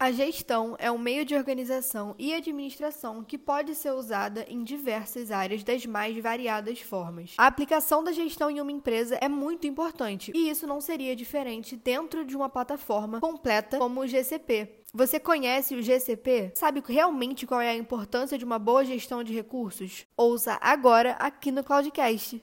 A gestão é um meio de organização e administração que pode ser usada em diversas áreas das mais variadas formas. A aplicação da gestão em uma empresa é muito importante, e isso não seria diferente dentro de uma plataforma completa como o GCP. Você conhece o GCP? Sabe realmente qual é a importância de uma boa gestão de recursos? Ouça agora aqui no Cloudcast.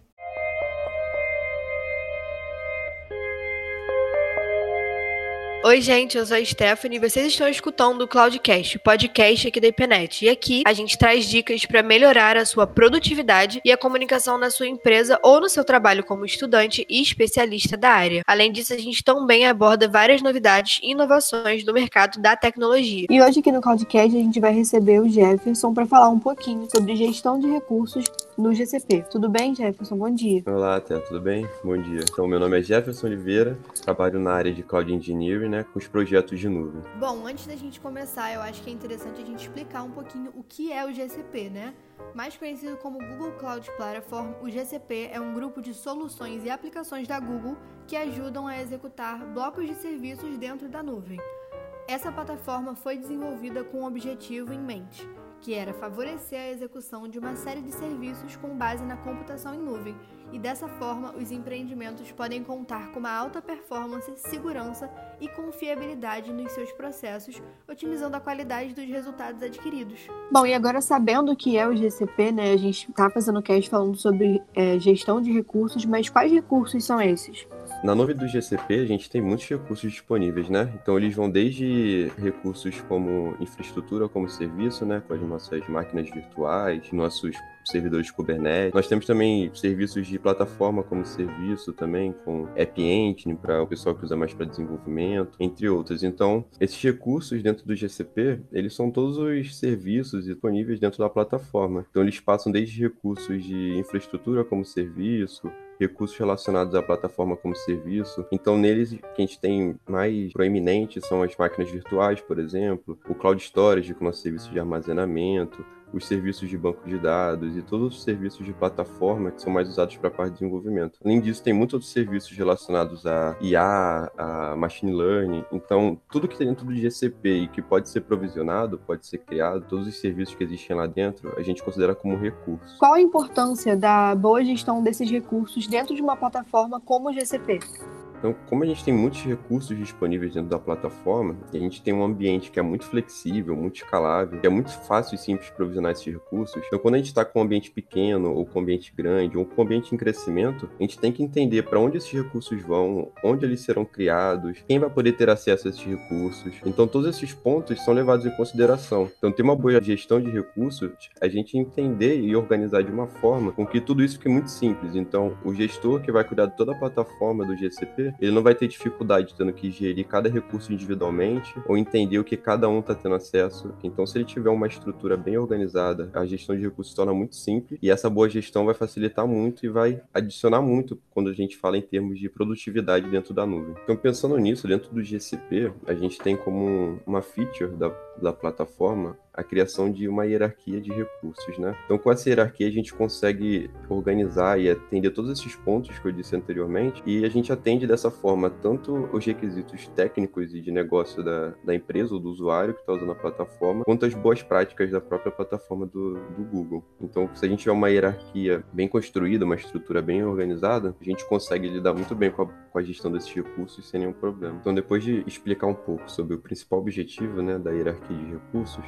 Oi, gente, eu sou a Stephanie e vocês estão escutando o Cloudcast, podcast aqui da IPNET. E aqui a gente traz dicas para melhorar a sua produtividade e a comunicação na sua empresa ou no seu trabalho como estudante e especialista da área. Além disso, a gente também aborda várias novidades e inovações do mercado da tecnologia. E hoje aqui no Cloudcast a gente vai receber o Jefferson para falar um pouquinho sobre gestão de recursos no GCP. Tudo bem, Jefferson? Bom dia. Olá, Té, tudo bem? Bom dia. Então, meu nome é Jefferson Oliveira, trabalho na área de Cloud Engineering, né, com os projetos de nuvem. Bom, antes da gente começar, eu acho que é interessante a gente explicar um pouquinho o que é o GCP, né? Mais conhecido como Google Cloud Platform, o GCP é um grupo de soluções e aplicações da Google que ajudam a executar blocos de serviços dentro da nuvem. Essa plataforma foi desenvolvida com um objetivo em mente que era favorecer a execução de uma série de serviços com base na computação em nuvem, e dessa forma os empreendimentos podem contar com uma alta performance, segurança e confiabilidade nos seus processos, otimizando a qualidade dos resultados adquiridos. Bom, e agora sabendo o que é o GCP, né, a gente está fazendo cast falando sobre é, gestão de recursos, mas quais recursos são esses? Na nuvem do GCP, a gente tem muitos recursos disponíveis, né? Então, eles vão desde recursos como infraestrutura como serviço, né? Com as nossas máquinas virtuais, nossos servidores Kubernetes. Nós temos também serviços de plataforma como serviço também, com App Engine para o pessoal que usa mais para desenvolvimento, entre outros. Então, esses recursos dentro do GCP, eles são todos os serviços disponíveis dentro da plataforma. Então, eles passam desde recursos de infraestrutura como serviço, recursos relacionados à plataforma como serviço. Então, neles, que a gente tem mais proeminente são as máquinas virtuais, por exemplo, o Cloud Storage, com nosso serviço de armazenamento, os serviços de banco de dados e todos os serviços de plataforma que são mais usados para a parte de desenvolvimento. Além disso, tem muitos outros serviços relacionados a IA, a machine learning. Então, tudo que está dentro do GCP e que pode ser provisionado, pode ser criado, todos os serviços que existem lá dentro, a gente considera como recurso. Qual a importância da boa gestão desses recursos dentro de uma plataforma como o GCP? Então, como a gente tem muitos recursos disponíveis dentro da plataforma, e a gente tem um ambiente que é muito flexível, muito escalável, que é muito fácil e simples provisionar esses recursos, então quando a gente está com um ambiente pequeno, ou com um ambiente grande, ou com um ambiente em crescimento, a gente tem que entender para onde esses recursos vão, onde eles serão criados, quem vai poder ter acesso a esses recursos. Então, todos esses pontos são levados em consideração. Então, ter uma boa gestão de recursos, a gente entender e organizar de uma forma com que tudo isso fique muito simples. Então, o gestor que vai cuidar de toda a plataforma do GCP, ele não vai ter dificuldade tendo que gerir cada recurso individualmente ou entender o que cada um está tendo acesso. Então, se ele tiver uma estrutura bem organizada, a gestão de recursos se torna muito simples e essa boa gestão vai facilitar muito e vai adicionar muito quando a gente fala em termos de produtividade dentro da nuvem. Então, pensando nisso, dentro do GCP, a gente tem como uma feature da, da plataforma a criação de uma hierarquia de recursos, né? Então, com essa hierarquia, a gente consegue organizar e atender todos esses pontos que eu disse anteriormente, e a gente atende dessa forma tanto os requisitos técnicos e de negócio da, da empresa ou do usuário que está usando a plataforma, quanto as boas práticas da própria plataforma do, do Google. Então, se a gente tiver uma hierarquia bem construída, uma estrutura bem organizada, a gente consegue lidar muito bem com a, com a gestão desses recursos sem nenhum problema. Então, depois de explicar um pouco sobre o principal objetivo né, da hierarquia de recursos,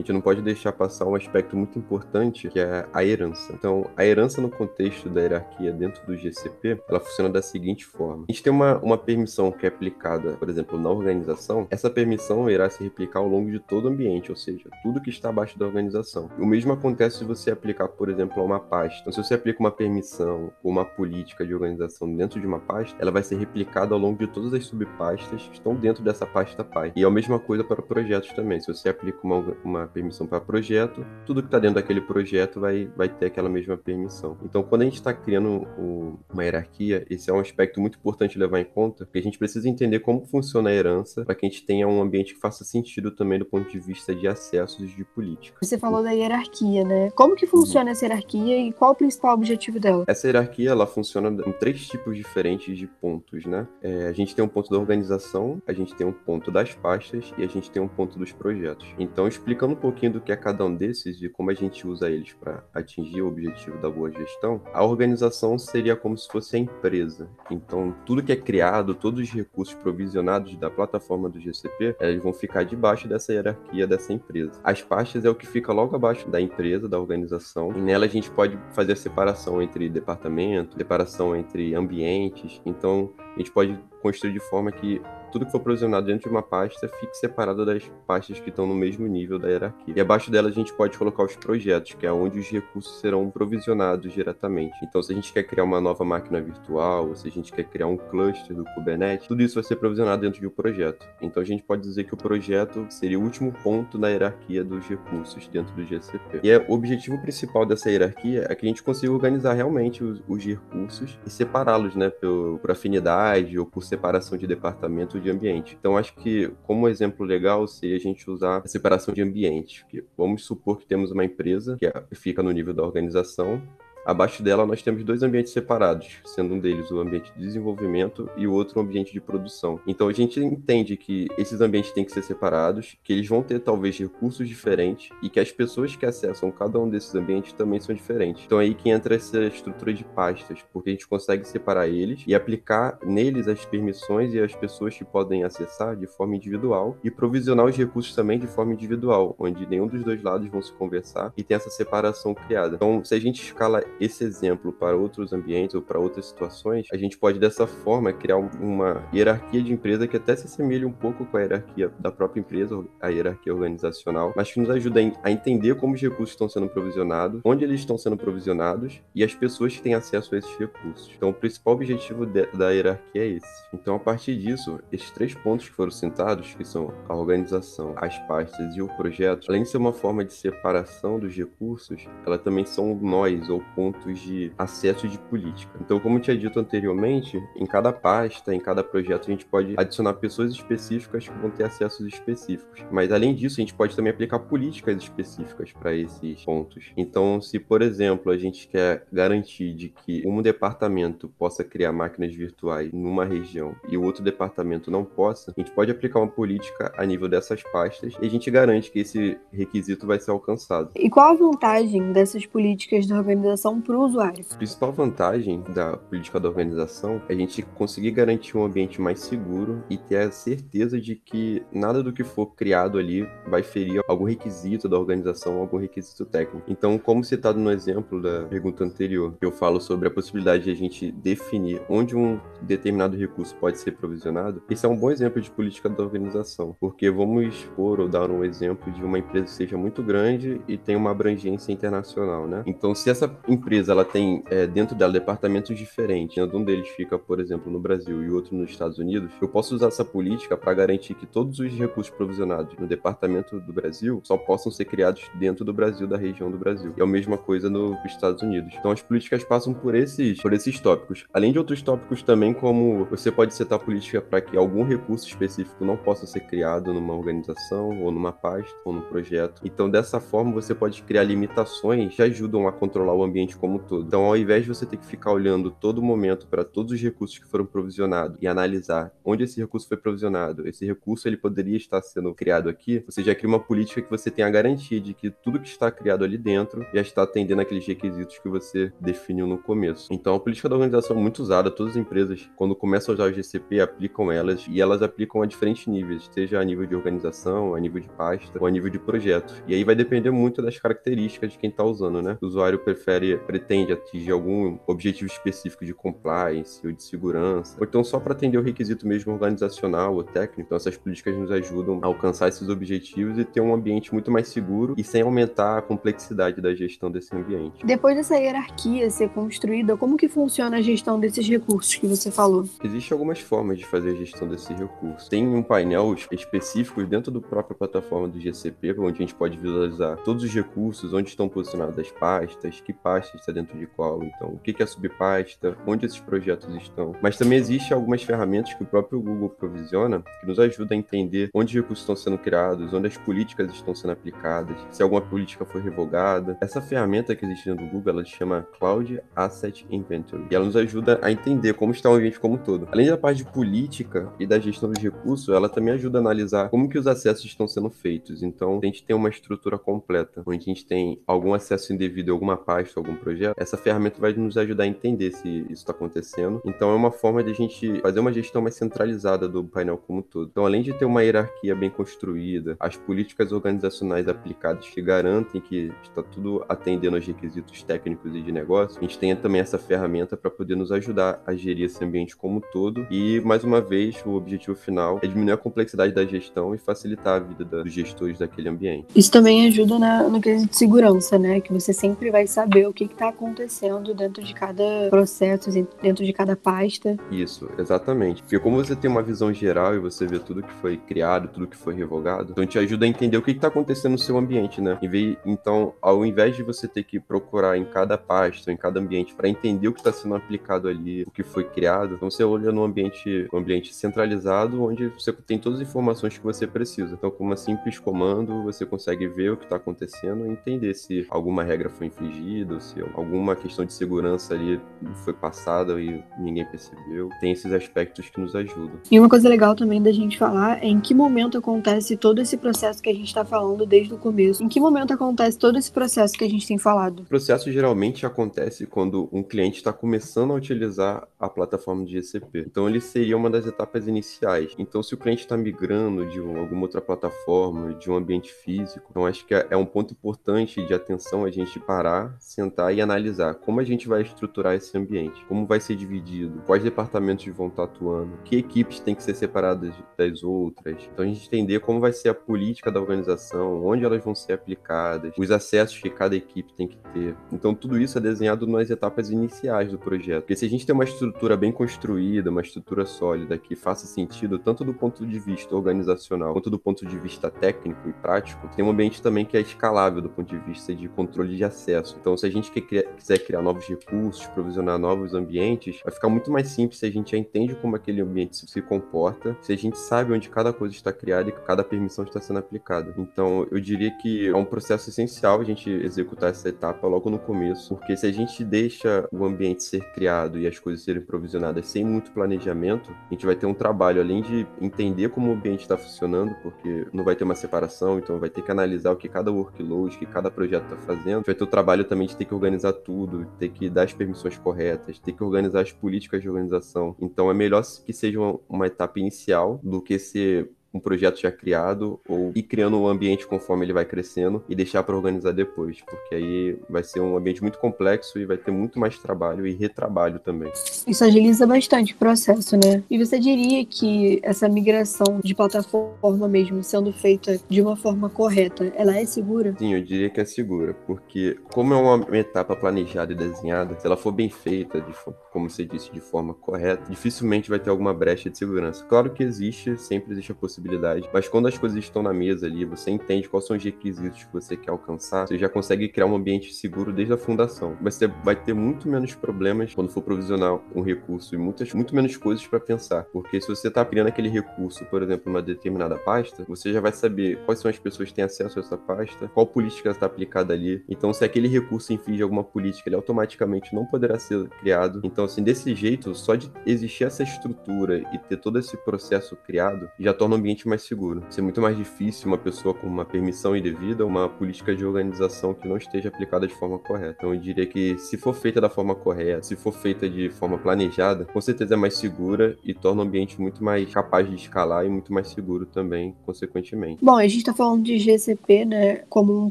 a gente não pode deixar passar um aspecto muito importante, que é a herança. Então, a herança no contexto da hierarquia dentro do GCP, ela funciona da seguinte forma. A gente tem uma, uma permissão que é aplicada, por exemplo, na organização, essa permissão irá se replicar ao longo de todo o ambiente, ou seja, tudo que está abaixo da organização. O mesmo acontece se você aplicar, por exemplo, a uma pasta. Então, se você aplica uma permissão ou uma política de organização dentro de uma pasta, ela vai ser replicada ao longo de todas as subpastas que estão dentro dessa pasta pai. E é a mesma coisa para projetos também. Se você aplica uma, uma permissão para projeto, tudo que está dentro daquele projeto vai, vai ter aquela mesma permissão. Então, quando a gente está criando um, uma hierarquia, esse é um aspecto muito importante levar em conta, porque a gente precisa entender como funciona a herança para que a gente tenha um ambiente que faça sentido também do ponto de vista de acessos de política. Você falou da hierarquia, né? Como que funciona essa hierarquia e qual o principal objetivo dela? Essa hierarquia, ela funciona em três tipos diferentes de pontos, né? É, a gente tem um ponto da organização, a gente tem um ponto das pastas e a gente tem um ponto dos projetos. Então, explicando pouquinho do que é cada um desses e como a gente usa eles para atingir o objetivo da boa gestão, a organização seria como se fosse a empresa. Então, tudo que é criado, todos os recursos provisionados da plataforma do GCP, eles vão ficar debaixo dessa hierarquia dessa empresa. As pastas é o que fica logo abaixo da empresa, da organização, e nela a gente pode fazer a separação entre departamento, separação entre ambientes. Então, a gente pode construir de forma que tudo que for provisionado dentro de uma pasta fique separado das pastas que estão no mesmo nível da hierarquia. E abaixo dela a gente pode colocar os projetos, que é onde os recursos serão provisionados diretamente. Então, se a gente quer criar uma nova máquina virtual, ou se a gente quer criar um cluster do Kubernetes, tudo isso vai ser provisionado dentro de um projeto. Então, a gente pode dizer que o projeto seria o último ponto na hierarquia dos recursos dentro do GCP. E é, o objetivo principal dessa hierarquia é que a gente consiga organizar realmente os, os recursos e separá-los, né, por, por afinidade ou por separação de departamento de ambiente. Então, acho que como exemplo legal seria a gente usar a separação de ambientes. Vamos supor que temos uma empresa que é, fica no nível da organização Abaixo dela, nós temos dois ambientes separados, sendo um deles o ambiente de desenvolvimento e o outro o ambiente de produção. Então, a gente entende que esses ambientes têm que ser separados, que eles vão ter talvez recursos diferentes e que as pessoas que acessam cada um desses ambientes também são diferentes. Então, é aí que entra essa estrutura de pastas, porque a gente consegue separar eles e aplicar neles as permissões e as pessoas que podem acessar de forma individual e provisionar os recursos também de forma individual, onde nenhum dos dois lados vão se conversar e tem essa separação criada. Então, se a gente escala esse exemplo para outros ambientes ou para outras situações, a gente pode dessa forma criar uma hierarquia de empresa que até se assemelha um pouco com a hierarquia da própria empresa, a hierarquia organizacional, mas que nos ajuda a entender como os recursos estão sendo provisionados, onde eles estão sendo provisionados e as pessoas que têm acesso a esses recursos. Então, o principal objetivo de, da hierarquia é esse. Então, a partir disso, esses três pontos que foram citados, que são a organização, as pastas e o projeto, além de ser uma forma de separação dos recursos, ela também são nós ou pontos de acesso de política. Então, como eu tinha dito anteriormente, em cada pasta, em cada projeto, a gente pode adicionar pessoas específicas que vão ter acessos específicos. Mas, além disso, a gente pode também aplicar políticas específicas para esses pontos. Então, se, por exemplo, a gente quer garantir de que um departamento possa criar máquinas virtuais numa região e o outro departamento não possa, a gente pode aplicar uma política a nível dessas pastas e a gente garante que esse requisito vai ser alcançado. E qual a vantagem dessas políticas da organização para o usuário. A principal vantagem da política da organização é a gente conseguir garantir um ambiente mais seguro e ter a certeza de que nada do que for criado ali vai ferir algum requisito da organização, algum requisito técnico. Então, como citado no exemplo da pergunta anterior, eu falo sobre a possibilidade de a gente definir onde um determinado recurso pode ser provisionado, esse é um bom exemplo de política da organização, porque vamos expor ou dar um exemplo de uma empresa que seja muito grande e tem uma abrangência internacional, né? Então, se essa empresa ela tem é, dentro dela departamentos diferentes, um deles fica, por exemplo, no Brasil e outro nos Estados Unidos, eu posso usar essa política para garantir que todos os recursos provisionados no departamento do Brasil só possam ser criados dentro do Brasil, da região do Brasil. E é a mesma coisa nos Estados Unidos. Então as políticas passam por esses, por esses tópicos. Além de outros tópicos também, como você pode setar política para que algum recurso específico não possa ser criado numa organização, ou numa pasta, ou num projeto. Então dessa forma você pode criar limitações que ajudam a controlar o ambiente como um todo. Então, ao invés de você ter que ficar olhando todo momento para todos os recursos que foram provisionados e analisar onde esse recurso foi provisionado, esse recurso ele poderia estar sendo criado aqui, você já cria uma política que você tem a garantia de que tudo que está criado ali dentro já está atendendo aqueles requisitos que você definiu no começo. Então, a política da organização é muito usada, todas as empresas, quando começam a usar o GCP, aplicam elas e elas aplicam a diferentes níveis, seja a nível de organização, a nível de pasta ou a nível de projeto. E aí vai depender muito das características de quem está usando, né? O usuário prefere pretende atingir algum objetivo específico de compliance ou de segurança, ou então só para atender o requisito mesmo organizacional ou técnico. Então essas políticas nos ajudam a alcançar esses objetivos e ter um ambiente muito mais seguro e sem aumentar a complexidade da gestão desse ambiente. Depois dessa hierarquia ser construída, como que funciona a gestão desses recursos que você falou? Existem algumas formas de fazer a gestão desses recursos. Tem um painel específico dentro do própria plataforma do GCP, onde a gente pode visualizar todos os recursos, onde estão posicionadas as pastas, que está dentro de qual, então o que é subpasta, onde esses projetos estão. Mas também existem algumas ferramentas que o próprio Google provisiona que nos ajudam a entender onde os recursos estão sendo criados, onde as políticas estão sendo aplicadas, se alguma política foi revogada. Essa ferramenta que existe dentro do Google, ela se chama Cloud Asset Inventory, e ela nos ajuda a entender como está o ambiente como um todo. Além da parte de política e da gestão dos recursos, ela também ajuda a analisar como que os acessos estão sendo feitos. Então, a gente tem uma estrutura completa, onde a gente tem algum acesso indevido a alguma pasta, projeto, essa ferramenta vai nos ajudar a entender se isso está acontecendo. Então, é uma forma de a gente fazer uma gestão mais centralizada do painel como um todo. Então, além de ter uma hierarquia bem construída, as políticas organizacionais aplicadas que garantem que está tudo atendendo aos requisitos técnicos e de negócio, a gente tem também essa ferramenta para poder nos ajudar a gerir esse ambiente como um todo. E, mais uma vez, o objetivo final é diminuir a complexidade da gestão e facilitar a vida da, dos gestores daquele ambiente. Isso também ajuda na, no quesito de segurança, né? Que você sempre vai saber o que está acontecendo dentro de cada processo, dentro de cada pasta. Isso, exatamente. Porque como você tem uma visão geral e você vê tudo que foi criado, tudo que foi revogado, então te ajuda a entender o que está acontecendo no seu ambiente, né? Então, ao invés de você ter que procurar em cada pasta, em cada ambiente, para entender o que está sendo aplicado ali, o que foi criado, então você olha no ambiente, um ambiente centralizado, onde você tem todas as informações que você precisa. Então, com uma simples comando, você consegue ver o que está acontecendo e entender se alguma regra foi infringida, alguma questão de segurança ali foi passada e ninguém percebeu. Tem esses aspectos que nos ajudam. E uma coisa legal também da gente falar é em que momento acontece todo esse processo que a gente está falando desde o começo. Em que momento acontece todo esse processo que a gente tem falado? O processo geralmente acontece quando um cliente está começando a utilizar a plataforma de GCP. Então, ele seria uma das etapas iniciais. Então, se o cliente está migrando de alguma outra plataforma, de um ambiente físico, então acho que é um ponto importante de atenção a gente parar, sentar e analisar como a gente vai estruturar esse ambiente, como vai ser dividido, quais departamentos vão estar atuando, que equipes têm que ser separadas das outras. Então, a gente entender como vai ser a política da organização, onde elas vão ser aplicadas, os acessos que cada equipe tem que ter. Então, tudo isso é desenhado nas etapas iniciais do projeto. Porque se a gente tem uma estrutura bem construída, uma estrutura sólida que faça sentido tanto do ponto de vista organizacional quanto do ponto de vista técnico e prático, tem um ambiente também que é escalável do ponto de vista de controle de acesso. Então, se a gente quiser criar novos recursos, provisionar novos ambientes, vai ficar muito mais simples se a gente já entende como aquele ambiente se comporta, se a gente sabe onde cada coisa está criada e cada permissão está sendo aplicada. Então, eu diria que é um processo essencial a gente executar essa etapa logo no começo, porque se a gente deixa o ambiente ser criado e as coisas serem provisionadas sem muito planejamento, a gente vai ter um trabalho além de entender como o ambiente está funcionando, porque não vai ter uma separação, então vai ter que analisar o que cada workload, o que cada projeto está fazendo. Vai ter o trabalho também de ter que organizar tudo, ter que dar as permissões corretas, ter que organizar as políticas de organização. Então é melhor que seja uma, etapa inicial do que ser um projeto já criado ou ir criando um ambiente conforme ele vai crescendo e deixar para organizar depois, porque aí vai ser um ambiente muito complexo e vai ter muito mais trabalho e retrabalho também. Isso agiliza bastante o processo, né? E você diria que essa migração de plataforma mesmo sendo feita de uma forma correta, ela é segura? Sim, eu diria que é segura, porque como é uma etapa planejada e desenhada, se ela for bem feita, de, como você disse, de forma correta, dificilmente vai ter alguma brecha de segurança. Claro que existe, sempre existe a possibilidade possibilidade. Mas quando as coisas estão na mesa ali, você entende quais são os requisitos que você quer alcançar, você já consegue criar um ambiente seguro desde a fundação. Você vai ter muito menos problemas quando for provisionar um recurso e muitas, muito menos coisas para pensar. Porque se você está criando aquele recurso, por exemplo, numa determinada pasta, você já vai saber quais são as pessoas que têm acesso a essa pasta, qual política está aplicada ali. Então, se aquele recurso infringe alguma política, ele automaticamente não poderá ser criado. Então, assim, desse jeito, só de existir essa estrutura e ter todo esse processo criado, já torna o ambiente ambiente mais seguro. Ser muito mais difícil uma pessoa com uma permissão indevida, uma política de organização que não esteja aplicada de forma correta. Então eu diria que se for feita da forma correta, se for feita de forma planejada, com certeza é mais segura e torna o ambiente muito mais capaz de escalar e muito mais seguro também, consequentemente. Bom, a gente está falando de GCP, né, como um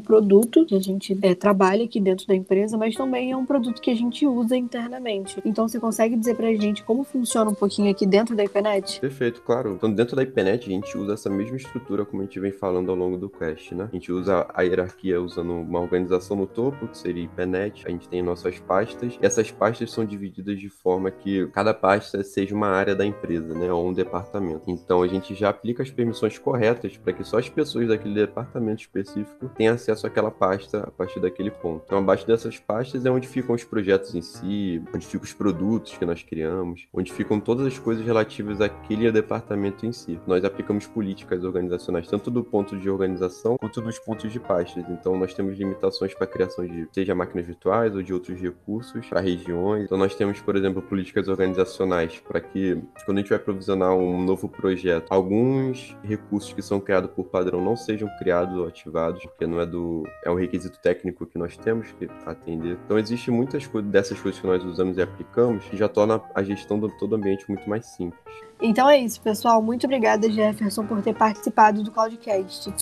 produto que a gente é, trabalha aqui dentro da empresa, mas também é um produto que a gente usa internamente. Então você consegue dizer pra gente como funciona um pouquinho aqui dentro da IPNET? Perfeito, claro. Então dentro da IPNET a gente usa essa mesma estrutura como a gente vem falando ao longo do Quest, né? A gente usa a hierarquia usando uma organização no topo, que seria IPNET, a gente tem nossas pastas, e essas pastas são divididas de forma que cada pasta seja uma área da empresa, né? Ou um departamento. Então a gente já aplica as permissões corretas para que só as pessoas daquele departamento específico tenham acesso àquela pasta a partir daquele ponto. Então abaixo dessas pastas é onde ficam os projetos em si, onde ficam os produtos que nós criamos, onde ficam todas as coisas relativas àquele departamento em si. Nós aplicamos políticas organizacionais tanto do ponto de organização quanto dos pontos de pastas. Então nós temos limitações para a criação de seja máquinas virtuais ou de outros recursos para regiões. Então nós temos, por exemplo, políticas organizacionais para que quando a gente vai provisionar um novo projeto, alguns recursos que são criados por padrão não sejam criados ou ativados, porque não é do é um requisito técnico que nós temos que atender. Então existe muitas coisas dessas coisas que nós usamos e aplicamos que já torna a gestão do todo o ambiente muito mais simples. Então é isso, pessoal. Muito obrigada, Jefferson, por ter participado do Cloudcast.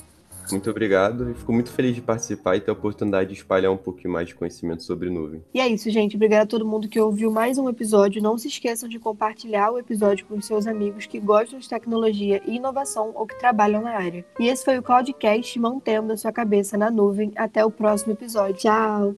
Muito obrigado e fico muito feliz de participar e ter a oportunidade de espalhar um pouquinho mais de conhecimento sobre nuvem. E é isso, gente. Obrigada a todo mundo que ouviu mais um episódio. Não se esqueçam de compartilhar o episódio com seus amigos que gostam de tecnologia e inovação ou que trabalham na área. E esse foi o Cloudcast mantendo a sua cabeça na nuvem. Até o próximo episódio. Tchau!